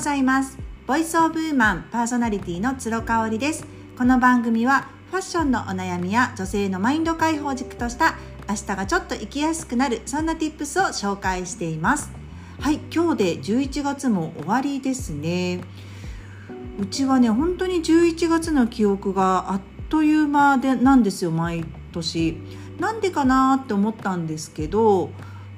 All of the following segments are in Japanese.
ございます。ボイスオブウーマンパーソナリティの鶴香織です。この番組はファッションのお悩みや女性のマインド解放軸とした明日がちょっと生きやすくなるそんな tips を紹介しています。はい今日で11月も終わりですね。うちはね本当に11月の記憶があっという間でなんですよ毎年。なんでかなって思ったんですけど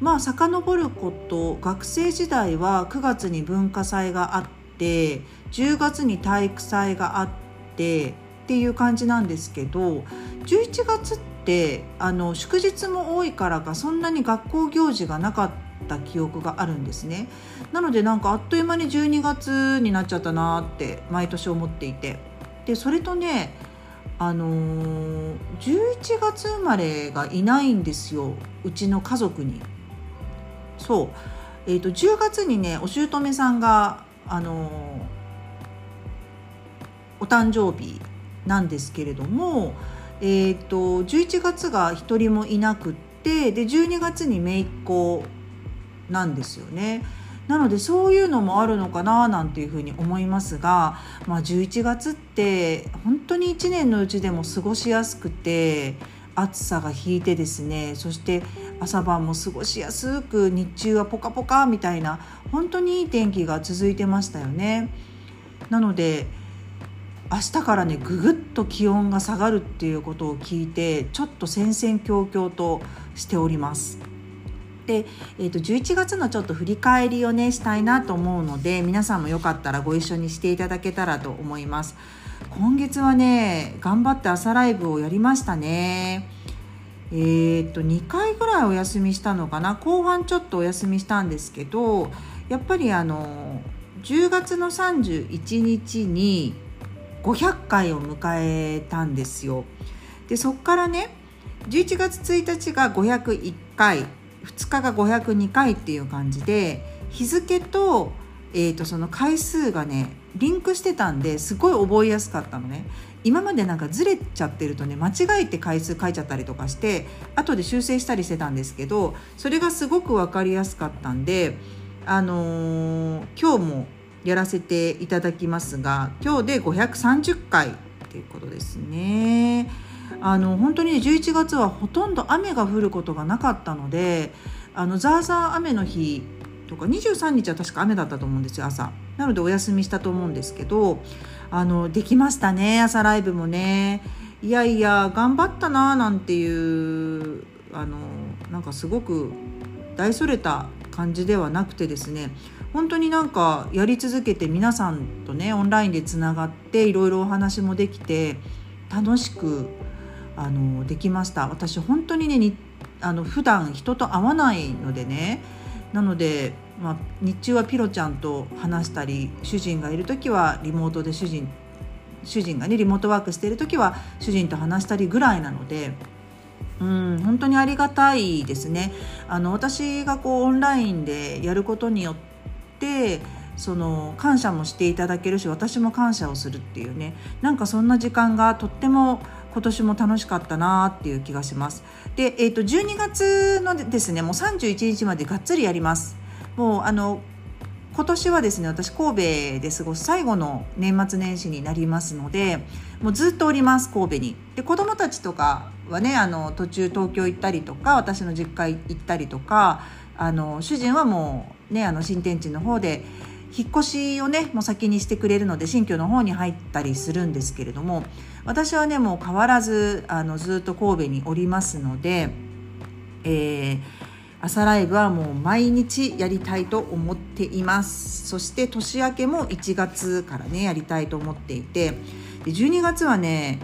まあ遡ること学生時代は9月に文化祭があって10月に体育祭があってっていう感じなんですけど11月ってあの祝日も多いからかそんなに学校行事がなかった記憶があるんですね。なのでなんかあっという間に12月になっちゃったなって毎年思っていて。でそれとねあのー、11月生まれがいないんですようちの家族に。そう、えーと、10月にねお姑さんがあのお誕生日なんですけれども、えーと、11月が1人もいなくってで12月に姪っ子なんですよね。なのでそういうのもあるのかななんていうふうに思いますが、まあ、11月って本当に1年のうちでも過ごしやすくて暑さが引いてですねそして朝晩も過ごしやすく日中はポカポカみたいな本当にいい天気が続いてましたよね。なので明日からねぐぐっと気温が下がるっていうことを聞いてちょっと戦々恐々としております。で、えー、と11月のちょっと振り返りをねしたいなと思うので皆さんもよかったらご一緒にしていただけたらと思います。今月はね頑張って朝ライブをやりましたねえー、っと2回ぐらいお休みしたのかな？後半ちょっとお休みしたんですけどやっぱりあの10月の31日に500回を迎えたんですよ。でそっからね11月1日が501回2日が502回っていう感じで日付と,、えー、とその回数がねリンクしてたんですごい覚えやすかったのね。今までなんかずれちゃってるとね間違えて回数書いちゃったりとかして後で修正したりしてたんですけどそれがすごく分かりやすかったんであのー、今日もやらせていただきますが今日で530回っていうことですね。あの本当に、ね、11月はほとんど雨が降ることがなかったのであのザーザー雨の日とか23日は確か雨だったと思うんですよ朝。なのでお休みしたと思うんですけどあのできましたね朝ライブもね。いやいや頑張ったななんていうあのなんかすごく大それた感じではなくてですね。本当になんかやり続けて皆さんとねオンラインでつながっていろいろお話もできて楽しくあのできました。私本当にねにあの普段人と会わないのでね。なのでまあ、日中はピロちゃんと話したり主人がいる時はリモートで主人主人がねリモートワークしている時は主人と話したりぐらいなので。うん、本当にありがたいですね。あの私がこうオンラインでやることによってその感謝もしていただけるし私も感謝をするっていうね。なんかそんな時間がとっても今年も楽しかったなっていう気がします。で、えー、と12月のですねもう31日までがっつりやります。もうあの今年はですね私神戸で過ごす最後の年末年始になりますのでもうずっとおります神戸に。で子供たちとかはねあの途中東京行ったりとか私の実家行ったりとかあの主人はもうねあの新天地の方で引っ越しをねもう先にしてくれるので新居の方に入ったりするんですけれども私はねもう変わらずあのずっと神戸におりますので、えー朝ライブはもう毎日やりたいと思っています。そして年明けも1月からねやりたいと思っていてで12月はね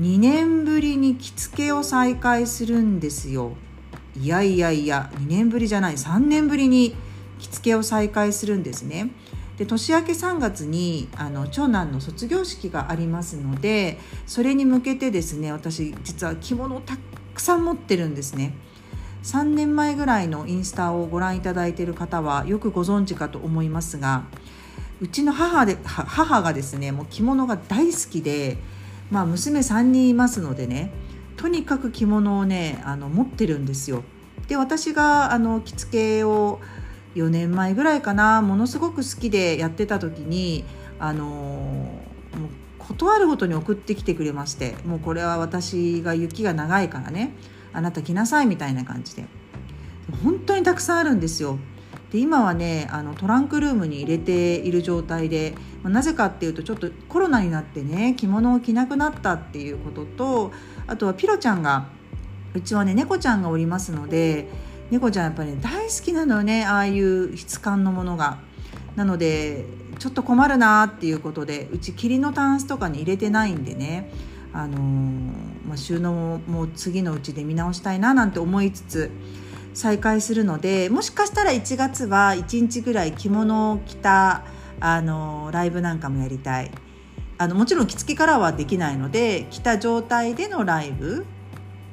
2年ぶりに着付けを再開するんですよ。いやいやいや2年ぶりじゃない3年ぶりに着付けを再開するんですね。で年明け3月にあの長男の卒業式がありますのでそれに向けてですね私実は着物をたくさん持ってるんですね。3年前ぐらいのインスタをご覧いただいている方はよくご存知かと思いますがうちの母で母がですねもう着物が大好きで、まあ、娘3人いますのでねとにかく着物をねあの持ってるんですよ。で私があの着付けを4年前ぐらいかなものすごく好きでやってた時にあの断るごとに送ってきてくれましてもうこれは私が雪が長いからねあなた来なさいみたいな感じで。本当にたくさんあるんですよ。で今はねあのトランクルームに入れている状態で、まあ、なぜかっていうとちょっとコロナになってね着物を着なくなったっていうこととあとはピロちゃんがうちはね猫ちゃんがおりますので猫ちゃんやっぱり、ね、大好きなのよねああいう質感のものが。なのでちょっと困るなっていうことでうち霧のタンスとかに入れてないんでね。あの、まあ、収納も次のうちで見直したいななんて思いつつ再開するのでもしかしたら1月は1日ぐらい着物を着たあのライブなんかもやりたいあのもちろん着付けからはできないので着た状態でのライブ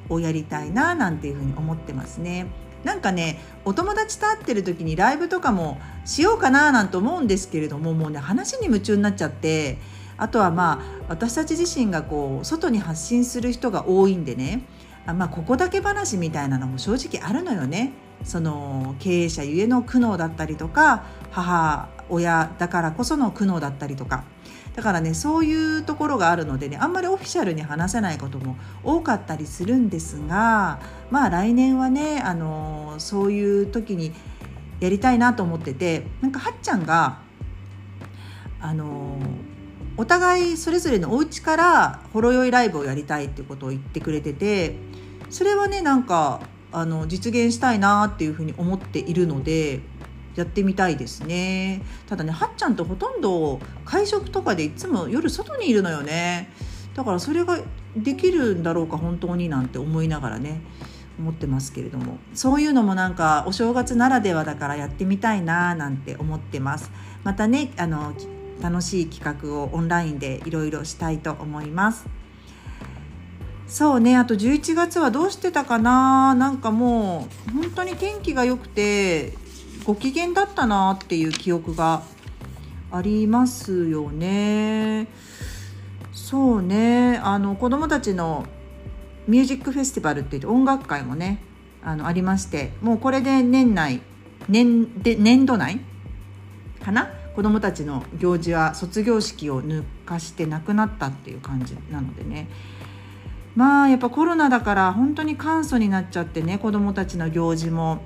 をやりたいななんていうふうに思ってますね。なんかねお友達と会ってる時にライブとかもしようかななんて思うんですけれどももうね話に夢中になっちゃってあとはまあ私たち自身がこう外に発信する人が多いんでねあまあここだけ話みたいなのも正直あるのよね。その経営者ゆえの苦悩だったりとか母親だからこその苦悩だったりとかだからねそういうところがあるのでねあんまりオフィシャルに話せないことも多かったりするんですがまあ来年はねあのそういう時にやりたいなと思っててなんかはっちゃんがあのお互いそれぞれのお家からほろ酔いライブをやりたいってことを言ってくれててそれはねなんかあの実現したいなっていうふうに思っているのでやってみたいですね。ただねはっちゃんとほとんど会食とかでいつも夜外にいるのよね。だからそれができるんだろうか本当になんて思いながらね思ってますけれども。そういうのもなんかお正月ならではだからやってみたいななんて思ってます。またねあの楽しい企画をオンラインでいろいろしたいと思います。そうねあと11月はどうしてたかな？なんかもう本当に天気が良くてご機嫌だったなっていう記憶がありますよね。そうねあの子どもたちのミュージックフェスティバルって言って音楽会もねあのありましてもうこれで年内年で年度内かな？子どもたちの行事は卒業式を抜かしてなくなったっていう感じなのでね。まあやっぱコロナだから本当に簡素になっちゃってね子どもたちの行事も。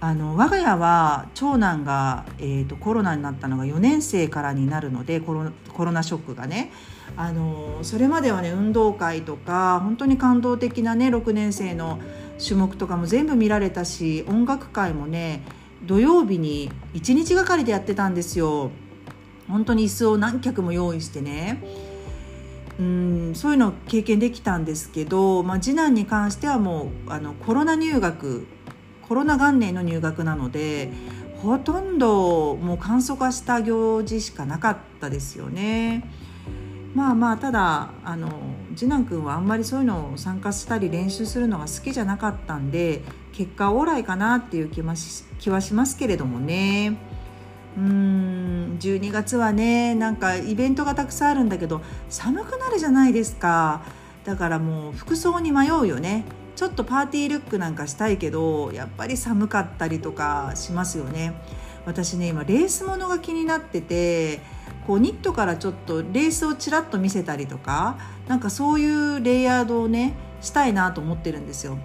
あの我が家は長男が、えーと、コロナになったのが4年生からになるのでコロコロナショックがね。あのそれまではね運動会とか本当に感動的なね6年生の種目とかも全部見られたし音楽会もね土曜日に1日がかりでやってたんですよ。本当に椅子を何脚も用意してねうんそういうの経験できたんですけど、まあ、次男に関してはもうあのコロナ入学コロナ元年の入学なのでほとんどもう簡素化した行事しかなかったですよね。まあまあただあの次男くんはあんまりそういうのを参加したり練習するのが好きじゃなかったんで結果オーライかなっていう気はし気はしますけれどもね。うーん12月はねなんかイベントがたくさんあるんだけど寒くなるじゃないですか。だからもう服装に迷うよね。ちょっとパーティールックなんかしたいけどやっぱり寒かったりとかしますよね。私ね今レースものが気になっててこうニットからちょっとレースをちらっと見せたりとかなんかそういうレイヤードをねしたいなと思ってるんですよ。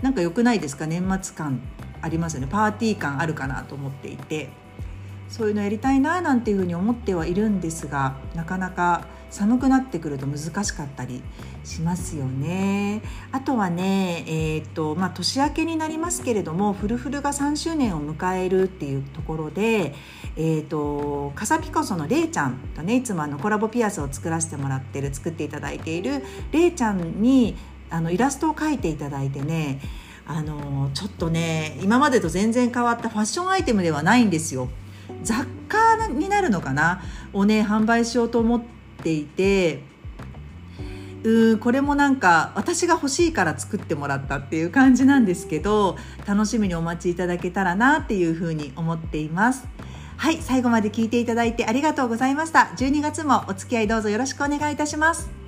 なんか良くないですか？年末感ありますよね。パーティー感あるかなと思っていて。そういうのやりたいななんていうふうに思ってはいるんですがなかなか寒くなってくると難しかったりしますよね。あとはね、えーとまあ、年明けになりますけれどもフルフルが3周年を迎えるっていうところで、えーと、カサピコソのれいちゃんとねいつもあのコラボピアスを作らせてもらってる作っていただいているれいちゃんにあのイラストを描いていただいてねあのちょっとね今までと全然変わったファッションアイテムではないんですよ。雑貨になるのかな？をね販売しようと思っていて。うーこれもなんか私が欲しいから作ってもらったっていう感じなんですけど楽しみにお待ちいただけたらなっていうふうに思っています。はい最後まで聞いていただいてありがとうございました。12月もお付き合いどうぞよろしくお願いいたします。